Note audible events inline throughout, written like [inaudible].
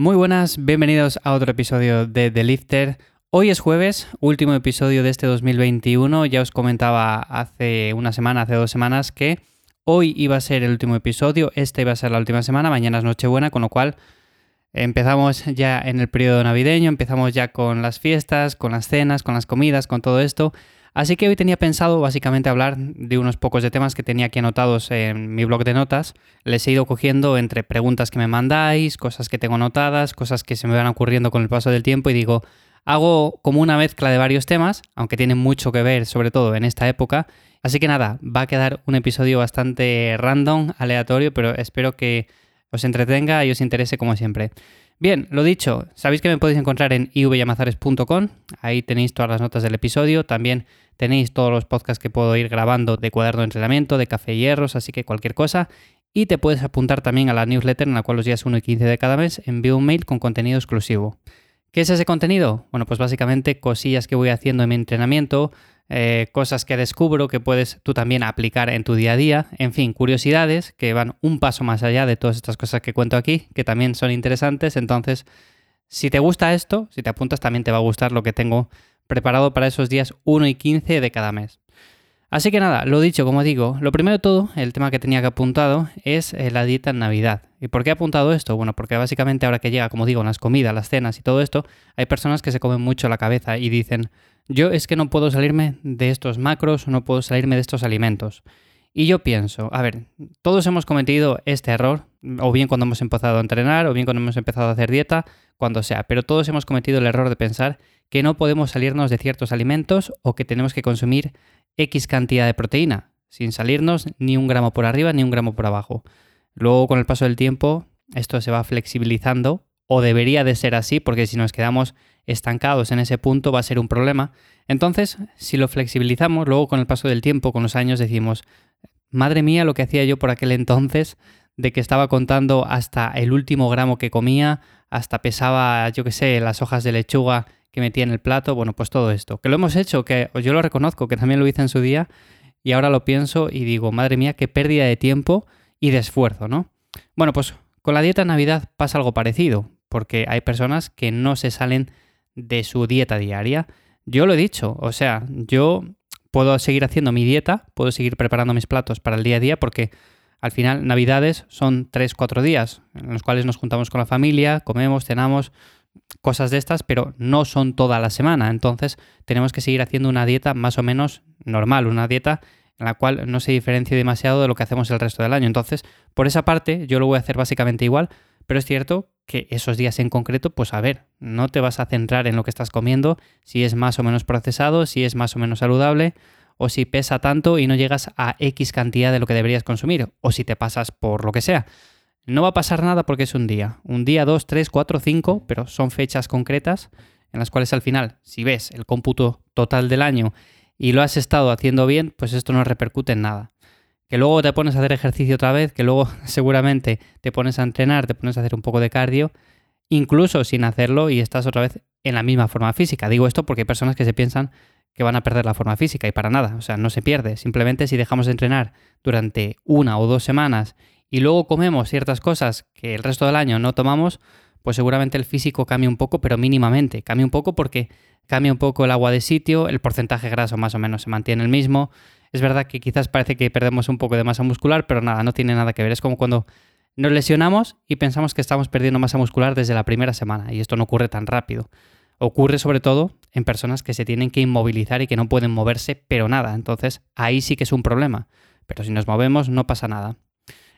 Muy buenas, bienvenidos a otro episodio de The Lifter. Hoy es jueves, último episodio de este 2021. Ya os comentaba hace una semana, hace dos semanas, que hoy iba a ser el último episodio, esta iba a ser la última semana, mañana es Nochebuena, con lo cual empezamos ya en el periodo navideño, empezamos ya con las fiestas, con las cenas, con las comidas, con todo esto. Así que hoy tenía pensado básicamente hablar de unos pocos de temas que tenía aquí anotados en mi blog de notas. Les he ido cogiendo entre preguntas que me mandáis, cosas que tengo anotadas, cosas que se me van ocurriendo con el paso del tiempo y digo, hago como una mezcla de varios temas, aunque tienen mucho que ver sobre todo en esta época. Así que nada, va a quedar un episodio bastante random, aleatorio, pero espero que os entretenga y os interese como siempre. Bien, lo dicho, sabéis que me podéis encontrar en ivyamazares.com, ahí tenéis todas las notas del episodio, también tenéis todos los podcasts que puedo ir grabando de cuaderno de entrenamiento, de café y hierros, así que cualquier cosa. Y te puedes apuntar también a la newsletter en la cual los días 1 y 15 de cada mes envío un mail con contenido exclusivo. ¿Qué es ese contenido? Bueno, pues básicamente cosillas que voy haciendo en mi entrenamiento, eh, cosas que descubro que puedes tú también aplicar en tu día a día, en fin, curiosidades que van un paso más allá de todas estas cosas que cuento aquí, que también son interesantes. Entonces, si te gusta esto, si te apuntas, también te va a gustar lo que tengo preparado para esos días 1 y 15 de cada mes. Así que nada, lo dicho, como digo, lo primero de todo, el tema que tenía que apuntado es eh, la dieta en Navidad. ¿Y por qué he apuntado esto? Bueno, porque básicamente ahora que llega, como digo, las comidas, las cenas y todo esto, hay personas que se comen mucho la cabeza y dicen, yo es que no puedo salirme de estos macros, no puedo salirme de estos alimentos. Y yo pienso, a ver, todos hemos cometido este error, o bien cuando hemos empezado a entrenar, o bien cuando hemos empezado a hacer dieta, cuando sea, pero todos hemos cometido el error de pensar que no podemos salirnos de ciertos alimentos o que tenemos que consumir X cantidad de proteína, sin salirnos ni un gramo por arriba ni un gramo por abajo. Luego, con el paso del tiempo, esto se va flexibilizando, o debería de ser así, porque si nos quedamos estancados en ese punto va a ser un problema. Entonces, si lo flexibilizamos, luego con el paso del tiempo, con los años, decimos, madre mía, lo que hacía yo por aquel entonces, de que estaba contando hasta el último gramo que comía, hasta pesaba, yo qué sé, las hojas de lechuga que metía en el plato, bueno, pues todo esto. Que lo hemos hecho, que yo lo reconozco, que también lo hice en su día, y ahora lo pienso y digo, madre mía, qué pérdida de tiempo y de esfuerzo, ¿no? Bueno, pues con la dieta Navidad pasa algo parecido, porque hay personas que no se salen de su dieta diaria. Yo lo he dicho, o sea, yo puedo seguir haciendo mi dieta, puedo seguir preparando mis platos para el día a día, porque al final Navidades son 3-4 días en los cuales nos juntamos con la familia, comemos, cenamos, cosas de estas, pero no son toda la semana. Entonces tenemos que seguir haciendo una dieta más o menos normal, una dieta en la cual no se diferencie demasiado de lo que hacemos el resto del año. Entonces, por esa parte, yo lo voy a hacer básicamente igual, pero es cierto que esos días en concreto, pues a ver, no te vas a centrar en lo que estás comiendo, si es más o menos procesado, si es más o menos saludable, o si pesa tanto y no llegas a X cantidad de lo que deberías consumir, o si te pasas por lo que sea. No va a pasar nada porque es un día. Un día, dos, tres, cuatro, cinco, pero son fechas concretas en las cuales al final, si ves el cómputo total del año y lo has estado haciendo bien, pues esto no repercute en nada. Que luego te pones a hacer ejercicio otra vez, que luego [laughs] seguramente te pones a entrenar, te pones a hacer un poco de cardio, incluso sin hacerlo y estás otra vez en la misma forma física. Digo esto porque hay personas que se piensan que van a perder la forma física y para nada, o sea, no se pierde. Simplemente si dejamos de entrenar durante una o dos semanas y luego comemos ciertas cosas que el resto del año no tomamos, pues seguramente el físico cambia un poco, pero mínimamente. Cambia un poco porque cambia un poco el agua de sitio, el porcentaje graso más o menos se mantiene el mismo. Es verdad que quizás parece que perdemos un poco de masa muscular, pero nada, no tiene nada que ver. Es como cuando nos lesionamos y pensamos que estamos perdiendo masa muscular desde la primera semana, y esto no ocurre tan rápido. Ocurre sobre todo en personas que se tienen que inmovilizar y que no pueden moverse, pero nada. Entonces ahí sí que es un problema. Pero si nos movemos no pasa nada.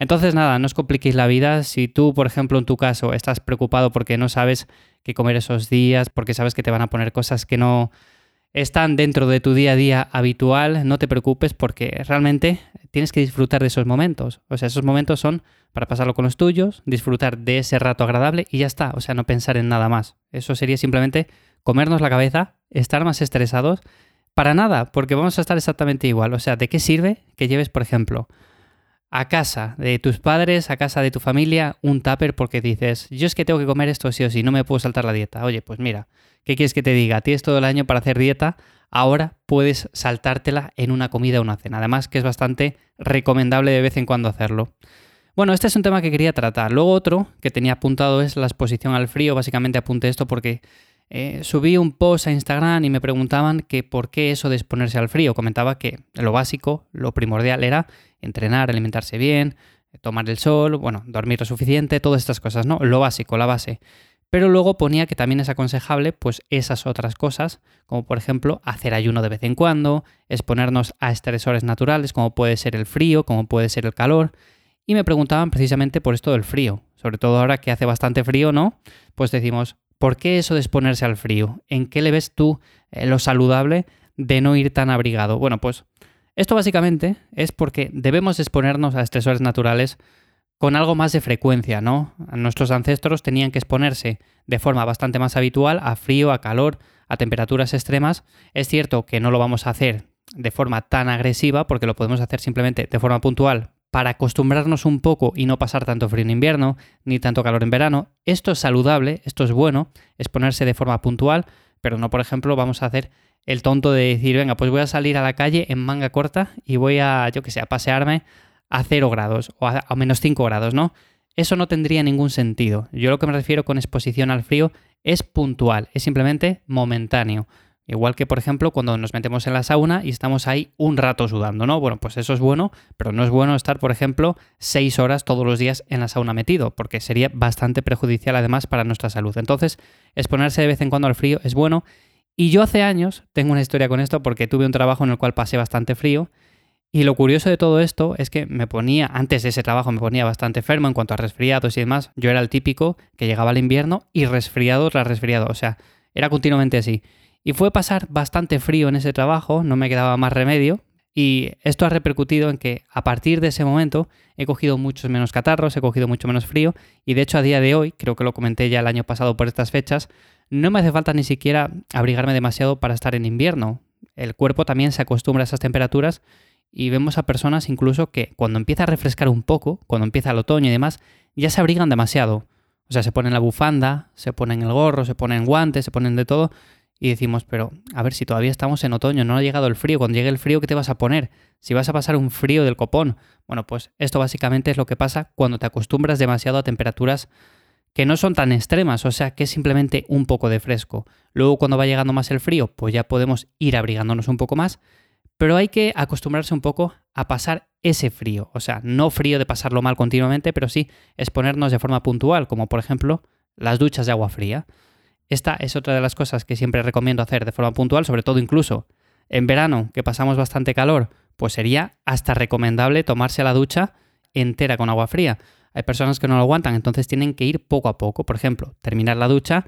Entonces, nada, no os compliquéis la vida. Si tú, por ejemplo, en tu caso, estás preocupado porque no sabes qué comer esos días, porque sabes que te van a poner cosas que no están dentro de tu día a día habitual, no te preocupes porque realmente tienes que disfrutar de esos momentos. O sea, esos momentos son para pasarlo con los tuyos, disfrutar de ese rato agradable y ya está. O sea, no pensar en nada más. Eso sería simplemente comernos la cabeza, estar más estresados. Para nada, porque vamos a estar exactamente igual. O sea, ¿de qué sirve que lleves, por ejemplo, a casa de tus padres, a casa de tu familia, un tupper porque dices, yo es que tengo que comer esto sí o sí, no me puedo saltar la dieta. Oye, pues mira, ¿qué quieres que te diga? Tienes todo el año para hacer dieta, ahora puedes saltártela en una comida o una cena. Además que es bastante recomendable de vez en cuando hacerlo. Bueno, este es un tema que quería tratar. Luego otro que tenía apuntado es la exposición al frío. Básicamente apunté esto porque eh, subí un post a Instagram y me preguntaban que por qué eso de exponerse al frío. Comentaba que lo básico, lo primordial era entrenar, alimentarse bien, tomar el sol, bueno, dormir lo suficiente, todas estas cosas, ¿no? Lo básico, la base. Pero luego ponía que también es aconsejable pues esas otras cosas, como por ejemplo hacer ayuno de vez en cuando, exponernos a estresores naturales como puede ser el frío, como puede ser el calor, y me preguntaban precisamente por esto del frío, sobre todo ahora que hace bastante frío, ¿no? Pues decimos, ¿por qué eso de exponerse al frío? ¿En qué le ves tú eh, lo saludable de no ir tan abrigado? Bueno, pues esto básicamente es porque debemos exponernos a estresores naturales con algo más de frecuencia, ¿no? Nuestros ancestros tenían que exponerse de forma bastante más habitual a frío, a calor, a temperaturas extremas. Es cierto que no lo vamos a hacer de forma tan agresiva porque lo podemos hacer simplemente de forma puntual para acostumbrarnos un poco y no pasar tanto frío en invierno ni tanto calor en verano. Esto es saludable, esto es bueno, es ponerse de forma puntual, pero no, por ejemplo, vamos a hacer el tonto de decir, venga, pues voy a salir a la calle en manga corta y voy a, yo que sé, pasearme a 0 grados o a, a menos 5 grados, ¿no? Eso no tendría ningún sentido. Yo lo que me refiero con exposición al frío es puntual, es simplemente momentáneo. Igual que, por ejemplo, cuando nos metemos en la sauna y estamos ahí un rato sudando, ¿no? Bueno, pues eso es bueno, pero no es bueno estar, por ejemplo, seis horas todos los días en la sauna metido, porque sería bastante perjudicial además para nuestra salud. Entonces, exponerse de vez en cuando al frío es bueno. Y yo hace años tengo una historia con esto porque tuve un trabajo en el cual pasé bastante frío. Y lo curioso de todo esto es que me ponía, antes de ese trabajo me ponía bastante enfermo en cuanto a resfriados y demás. Yo era el típico que llegaba al invierno y resfriado tras resfriado. O sea, era continuamente así. Y fue pasar bastante frío en ese trabajo, no me quedaba más remedio. Y esto ha repercutido en que a partir de ese momento he cogido muchos menos catarros, he cogido mucho menos frío y de hecho a día de hoy, creo que lo comenté ya el año pasado por estas fechas, no me hace falta ni siquiera abrigarme demasiado para estar en invierno. El cuerpo también se acostumbra a esas temperaturas y vemos a personas incluso que cuando empieza a refrescar un poco, cuando empieza el otoño y demás, ya se abrigan demasiado. O sea, se ponen la bufanda, se ponen el gorro, se ponen guantes, se ponen de todo y decimos, pero a ver, si todavía estamos en otoño, no ha llegado el frío, cuando llegue el frío, ¿qué te vas a poner? Si vas a pasar un frío del copón. Bueno, pues esto básicamente es lo que pasa cuando te acostumbras demasiado a temperaturas que no son tan extremas, o sea que es simplemente un poco de fresco. Luego cuando va llegando más el frío, pues ya podemos ir abrigándonos un poco más, pero hay que acostumbrarse un poco a pasar ese frío, o sea, no frío de pasarlo mal continuamente, pero sí exponernos de forma puntual, como por ejemplo las duchas de agua fría. Esta es otra de las cosas que siempre recomiendo hacer de forma puntual, sobre todo incluso en verano, que pasamos bastante calor, pues sería hasta recomendable tomarse la ducha entera con agua fría. Hay personas que no lo aguantan, entonces tienen que ir poco a poco. Por ejemplo, terminar la ducha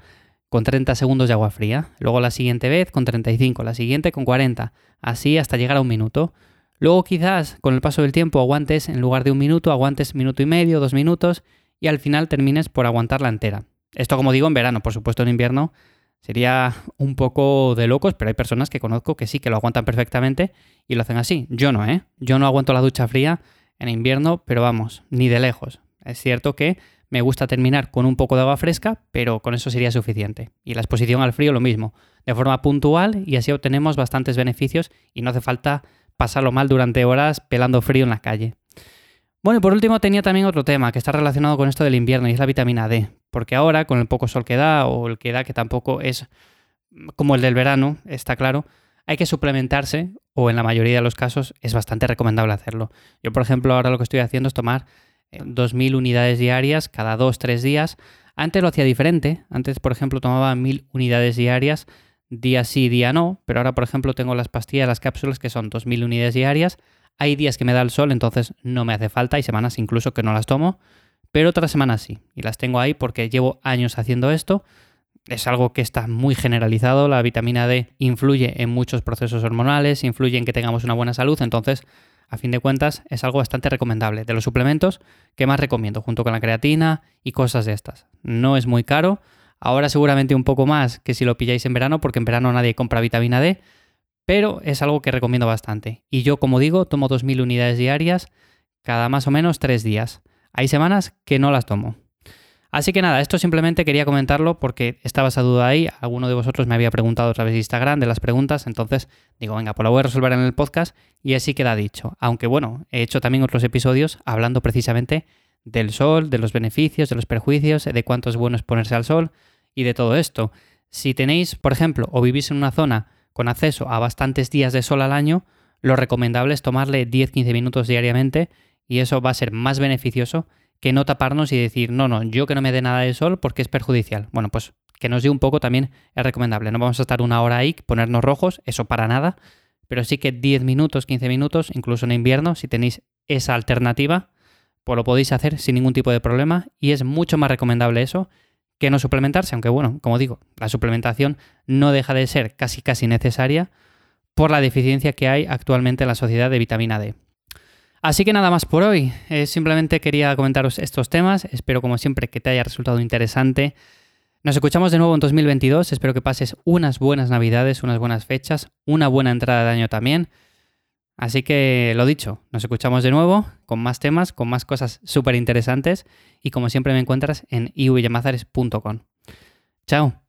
con 30 segundos de agua fría, luego la siguiente vez con 35, la siguiente con 40, así hasta llegar a un minuto. Luego quizás con el paso del tiempo aguantes en lugar de un minuto, aguantes minuto y medio, dos minutos y al final termines por aguantarla entera. Esto como digo en verano, por supuesto en invierno sería un poco de locos, pero hay personas que conozco que sí, que lo aguantan perfectamente y lo hacen así. Yo no, ¿eh? Yo no aguanto la ducha fría en invierno, pero vamos, ni de lejos. Es cierto que me gusta terminar con un poco de agua fresca, pero con eso sería suficiente. Y la exposición al frío lo mismo, de forma puntual y así obtenemos bastantes beneficios y no hace falta pasarlo mal durante horas pelando frío en la calle. Bueno, y por último tenía también otro tema que está relacionado con esto del invierno y es la vitamina D. Porque ahora, con el poco sol que da o el que da, que tampoco es como el del verano, está claro, hay que suplementarse o en la mayoría de los casos es bastante recomendable hacerlo. Yo, por ejemplo, ahora lo que estoy haciendo es tomar 2.000 eh, unidades diarias cada 2-3 días. Antes lo hacía diferente. Antes, por ejemplo, tomaba 1.000 unidades diarias, día sí, día no. Pero ahora, por ejemplo, tengo las pastillas, las cápsulas que son 2.000 unidades diarias hay días que me da el sol, entonces no me hace falta, hay semanas incluso que no las tomo, pero otras semanas sí. Y las tengo ahí porque llevo años haciendo esto. Es algo que está muy generalizado. La vitamina D influye en muchos procesos hormonales, influye en que tengamos una buena salud. Entonces, a fin de cuentas, es algo bastante recomendable. De los suplementos que más recomiendo, junto con la creatina y cosas de estas. No es muy caro. Ahora seguramente un poco más que si lo pilláis en verano, porque en verano nadie compra vitamina D pero es algo que recomiendo bastante. Y yo, como digo, tomo 2.000 unidades diarias cada más o menos 3 días. Hay semanas que no las tomo. Así que nada, esto simplemente quería comentarlo porque estaba esa duda ahí. Alguno de vosotros me había preguntado a través de Instagram de las preguntas, entonces digo, venga, pues lo voy a resolver en el podcast y así queda dicho. Aunque bueno, he hecho también otros episodios hablando precisamente del sol, de los beneficios, de los perjuicios, de cuánto es bueno ponerse al sol y de todo esto. Si tenéis, por ejemplo, o vivís en una zona con acceso a bastantes días de sol al año, lo recomendable es tomarle 10-15 minutos diariamente y eso va a ser más beneficioso que no taparnos y decir, no, no, yo que no me dé nada de sol porque es perjudicial. Bueno, pues que nos dé un poco también es recomendable. No vamos a estar una hora ahí, ponernos rojos, eso para nada, pero sí que 10 minutos, 15 minutos, incluso en invierno, si tenéis esa alternativa, pues lo podéis hacer sin ningún tipo de problema y es mucho más recomendable eso que no suplementarse, aunque bueno, como digo, la suplementación no deja de ser casi casi necesaria por la deficiencia que hay actualmente en la sociedad de vitamina D. Así que nada más por hoy. Eh, simplemente quería comentaros estos temas. Espero como siempre que te haya resultado interesante. Nos escuchamos de nuevo en 2022. Espero que pases unas buenas navidades, unas buenas fechas, una buena entrada de año también. Así que lo dicho, nos escuchamos de nuevo con más temas, con más cosas súper interesantes y como siempre me encuentras en iuyamazares.com. Chao.